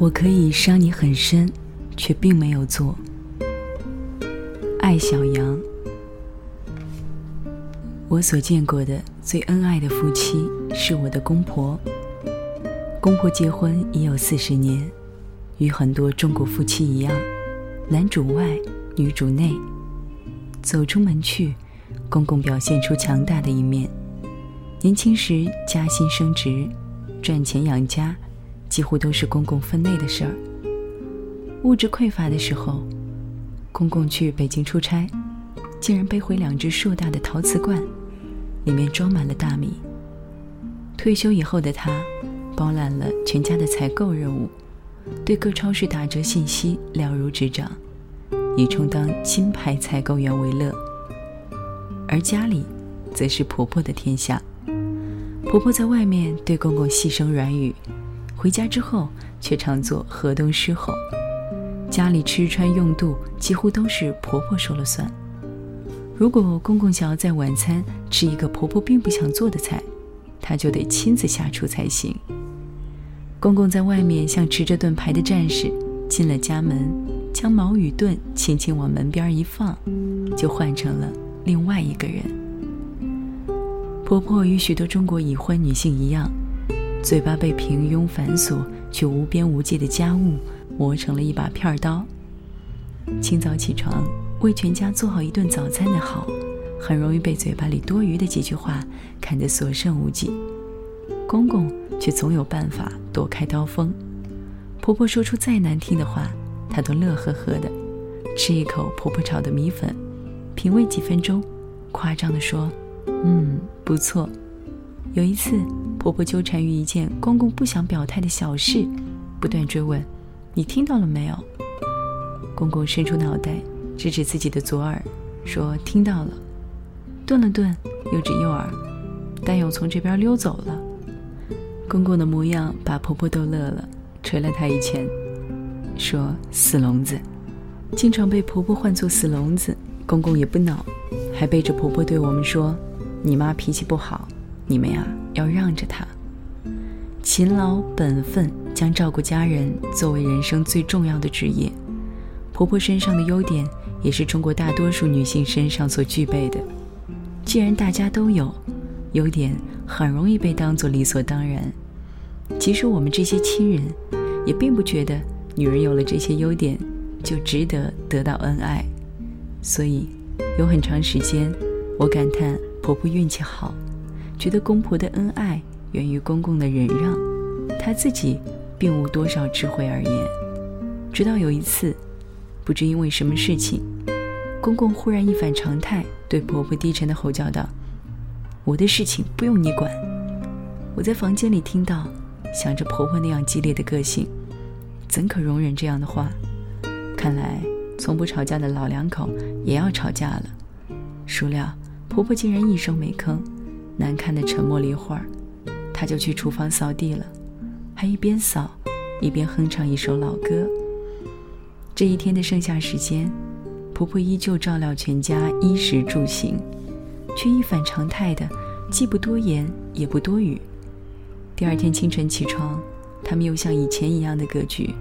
我可以伤你很深，却并没有做。爱小羊，我所见过的最恩爱的夫妻是我的公婆。公婆结婚已有四十年，与很多中国夫妻一样，男主外，女主内。走出门去，公公表现出强大的一面。年轻时加薪升职，赚钱养家。几乎都是公公分内的事儿。物质匮乏的时候，公公去北京出差，竟然背回两只硕大的陶瓷罐，里面装满了大米。退休以后的他，包揽了全家的采购任务，对各超市打折信息了如指掌，以充当金牌采购员为乐。而家里，则是婆婆的天下。婆婆在外面对公公细声软语。回家之后，却常做河东狮吼。家里吃穿用度几乎都是婆婆说了算。如果公公想要在晚餐吃一个婆婆并不想做的菜，他就得亲自下厨才行。公公在外面像持着盾牌的战士，进了家门，将矛与盾轻轻往门边一放，就换成了另外一个人。婆婆与许多中国已婚女性一样。嘴巴被平庸繁琐却无边无际的家务磨成了一把片刀。清早起床为全家做好一顿早餐的好，很容易被嘴巴里多余的几句话看得所剩无几。公公却总有办法躲开刀锋。婆婆说出再难听的话，他都乐呵呵的，吃一口婆婆炒的米粉，品味几分钟，夸张地说：“嗯，不错。”有一次。婆婆纠缠于一件公公不想表态的小事，不断追问：“你听到了没有？”公公伸出脑袋，指指自己的左耳，说：“听到了。”顿了顿，又指右耳，但又从这边溜走了。公公的模样把婆婆逗乐了，捶了她一拳，说：“死聋子！”经常被婆婆唤作死聋子，公公也不恼，还背着婆婆对我们说：“你妈脾气不好。”你们呀，要让着他。勤劳本分，将照顾家人作为人生最重要的职业。婆婆身上的优点，也是中国大多数女性身上所具备的。既然大家都有优点，很容易被当作理所当然。其实我们这些亲人，也并不觉得女人有了这些优点，就值得得到恩爱。所以，有很长时间，我感叹婆婆运气好。觉得公婆的恩爱源于公公的忍让，他自己并无多少智慧而言。直到有一次，不知因为什么事情，公公忽然一反常态，对婆婆低沉的吼叫道：“我的事情不用你管。”我在房间里听到，想着婆婆那样激烈的个性，怎可容忍这样的话？看来从不吵架的老两口也要吵架了。孰料婆婆竟然一声没吭。难堪的沉默了一会儿，他就去厨房扫地了，还一边扫，一边哼唱一首老歌。这一天的剩下时间，婆婆依旧照料全家衣食住行，却一反常态的，既不多言也不多语。第二天清晨起床，他们又像以前一样的格局。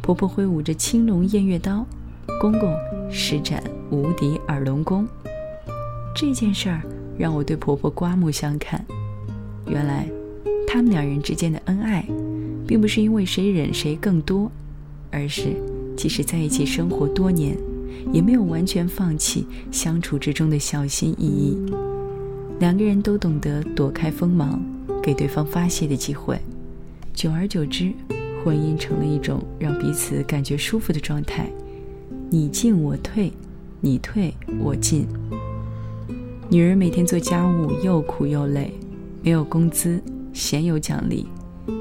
婆婆挥舞着青龙偃月刀，公公施展无敌耳龙功。这件事儿。让我对婆婆刮目相看。原来，他们两人之间的恩爱，并不是因为谁忍谁更多，而是即使在一起生活多年，也没有完全放弃相处之中的小心翼翼。两个人都懂得躲开锋芒，给对方发泄的机会。久而久之，婚姻成了一种让彼此感觉舒服的状态。你进我退，你退我进。女人每天做家务又苦又累，没有工资，鲜有奖励，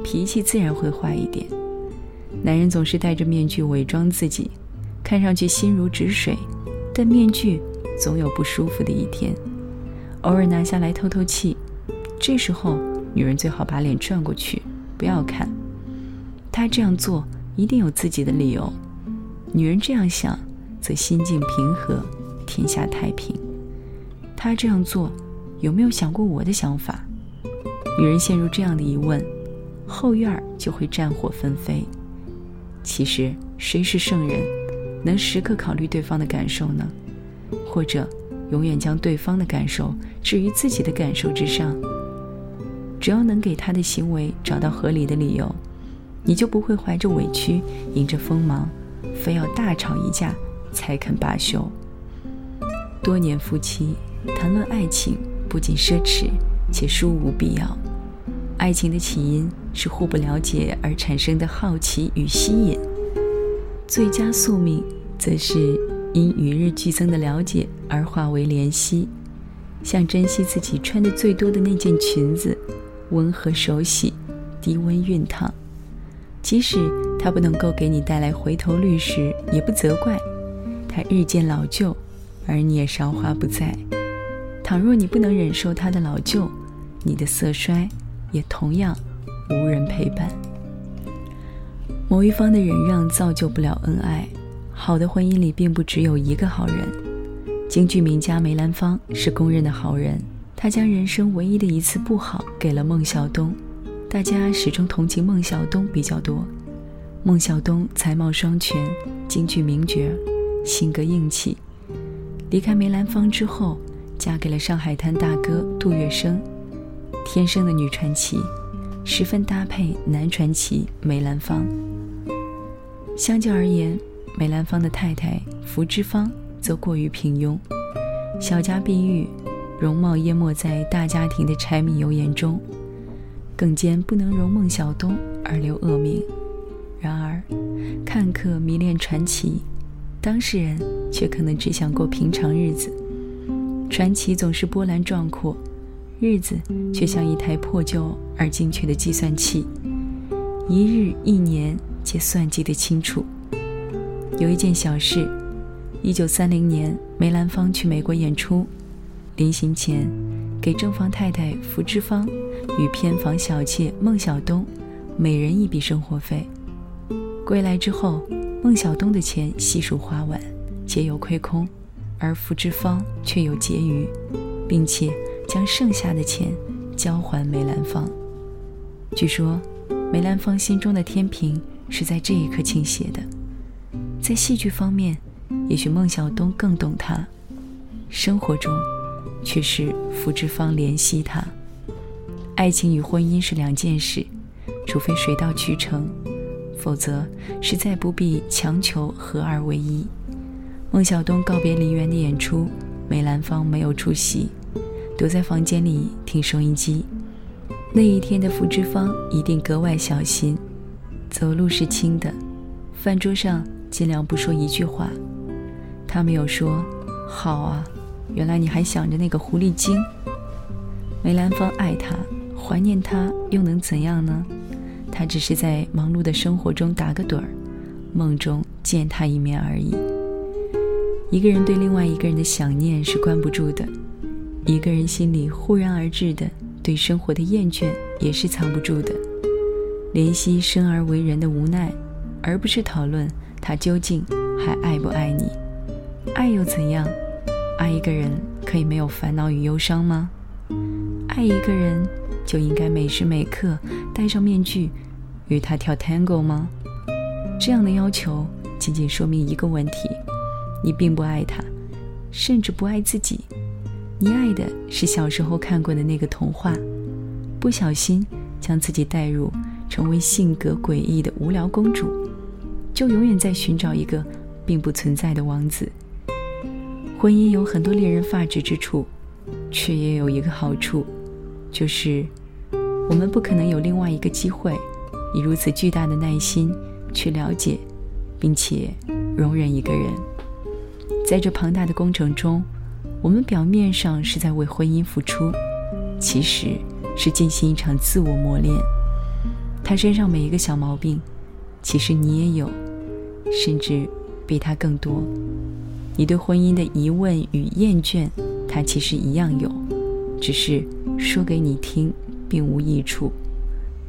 脾气自然会坏一点。男人总是戴着面具伪装自己，看上去心如止水，但面具总有不舒服的一天。偶尔拿下来透透气，这时候女人最好把脸转过去，不要看。她这样做一定有自己的理由。女人这样想，则心境平和，天下太平。他这样做，有没有想过我的想法？女人陷入这样的疑问，后院就会战火纷飞。其实谁是圣人，能时刻考虑对方的感受呢？或者永远将对方的感受置于自己的感受之上？只要能给他的行为找到合理的理由，你就不会怀着委屈，迎着锋芒，非要大吵一架才肯罢休。多年夫妻谈论爱情，不仅奢侈，且殊无必要。爱情的起因是互不了解而产生的好奇与吸引，最佳宿命则是因与日俱增的了解而化为怜惜，像珍惜自己穿的最多的那件裙子，温和手洗，低温熨烫，即使它不能够给你带来回头率时，也不责怪，它日渐老旧。而你也韶华不再。倘若你不能忍受他的老旧，你的色衰也同样无人陪伴。某一方的忍让造就不了恩爱。好的婚姻里并不只有一个好人。京剧名家梅兰芳是公认的好人，他将人生唯一的一次不好给了孟小冬。大家始终同情孟小冬比较多。孟小冬才貌双全，京剧名角，性格硬气。离开梅兰芳之后，嫁给了上海滩大哥杜月笙，天生的女传奇，十分搭配男传奇梅兰芳。相较而言，梅兰芳的太太福芝芳则过于平庸，小家碧玉，容貌淹没在大家庭的柴米油盐中，更兼不能容孟小冬而留恶名。然而，看客迷恋传奇。当事人却可能只想过平常日子，传奇总是波澜壮阔，日子却像一台破旧而精确的计算器，一日一年皆算计得清楚。有一件小事：一九三零年，梅兰芳去美国演出，临行前给正房太太福芝芳与偏房小妾孟小冬每人一笔生活费。归来之后。孟小冬的钱悉数花完，皆有亏空，而福芝芳却有结余，并且将剩下的钱交还梅兰芳。据说，梅兰芳心中的天平是在这一刻倾斜的。在戏剧方面，也许孟小冬更懂他；生活中，却是福芝芳怜惜他。爱情与婚姻是两件事，除非水到渠成。否则，实在不必强求合二为一。孟小冬告别梨园的演出，梅兰芳没有出席，躲在房间里听收音机。那一天的福芝芳一定格外小心，走路是轻的，饭桌上尽量不说一句话。他没有说：“好啊，原来你还想着那个狐狸精。”梅兰芳爱他，怀念他，又能怎样呢？他只是在忙碌的生活中打个盹儿，梦中见他一面而已。一个人对另外一个人的想念是关不住的，一个人心里忽然而至的对生活的厌倦也是藏不住的。怜惜生而为人的无奈，而不是讨论他究竟还爱不爱你。爱又怎样？爱一个人可以没有烦恼与忧伤吗？爱一个人。就应该每时每刻戴上面具，与他跳 tango 吗？这样的要求仅仅说明一个问题：你并不爱他，甚至不爱自己。你爱的是小时候看过的那个童话，不小心将自己带入，成为性格诡异的无聊公主，就永远在寻找一个并不存在的王子。婚姻有很多令人发指之处，却也有一个好处。就是，我们不可能有另外一个机会，以如此巨大的耐心去了解，并且容忍一个人。在这庞大的工程中，我们表面上是在为婚姻付出，其实是进行一场自我磨练。他身上每一个小毛病，其实你也有，甚至比他更多。你对婚姻的疑问与厌倦，他其实一样有，只是。说给你听，并无益处。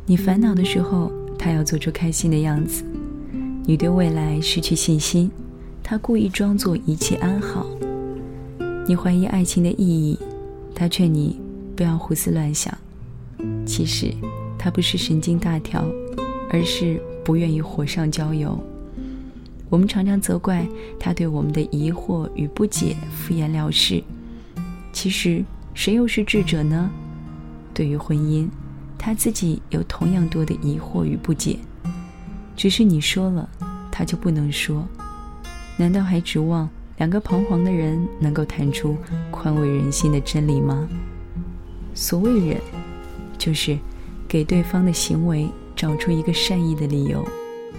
你烦恼的时候，他要做出开心的样子；你对未来失去信心，他故意装作一切安好；你怀疑爱情的意义，他劝你不要胡思乱想。其实，他不是神经大条，而是不愿意火上浇油。我们常常责怪他对我们的疑惑与不解敷衍了事。其实，谁又是智者呢？对于婚姻，他自己有同样多的疑惑与不解，只是你说了，他就不能说。难道还指望两个彷徨的人能够谈出宽慰人心的真理吗？所谓忍，就是给对方的行为找出一个善意的理由，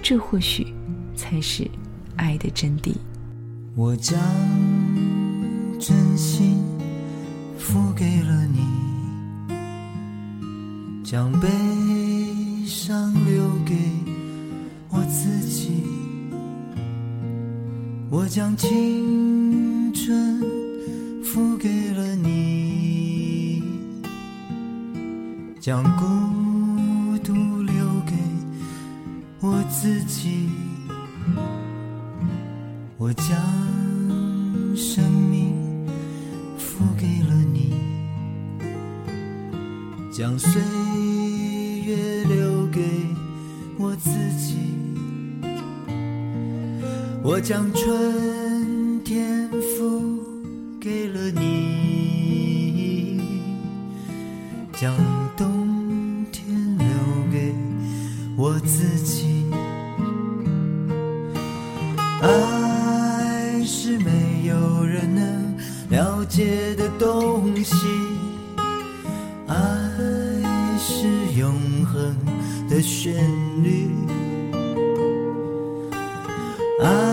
这或许才是爱的真谛。我将真心付给了你，将悲伤留给我自己。我将青春付给了你，将孤独留给我自己。我将生命付给了你，将岁月留给我自己。我将春天付给了你，将冬天留给我自己。爱是没有人能了解的东西，爱是永恒的旋律。爱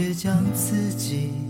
却将自己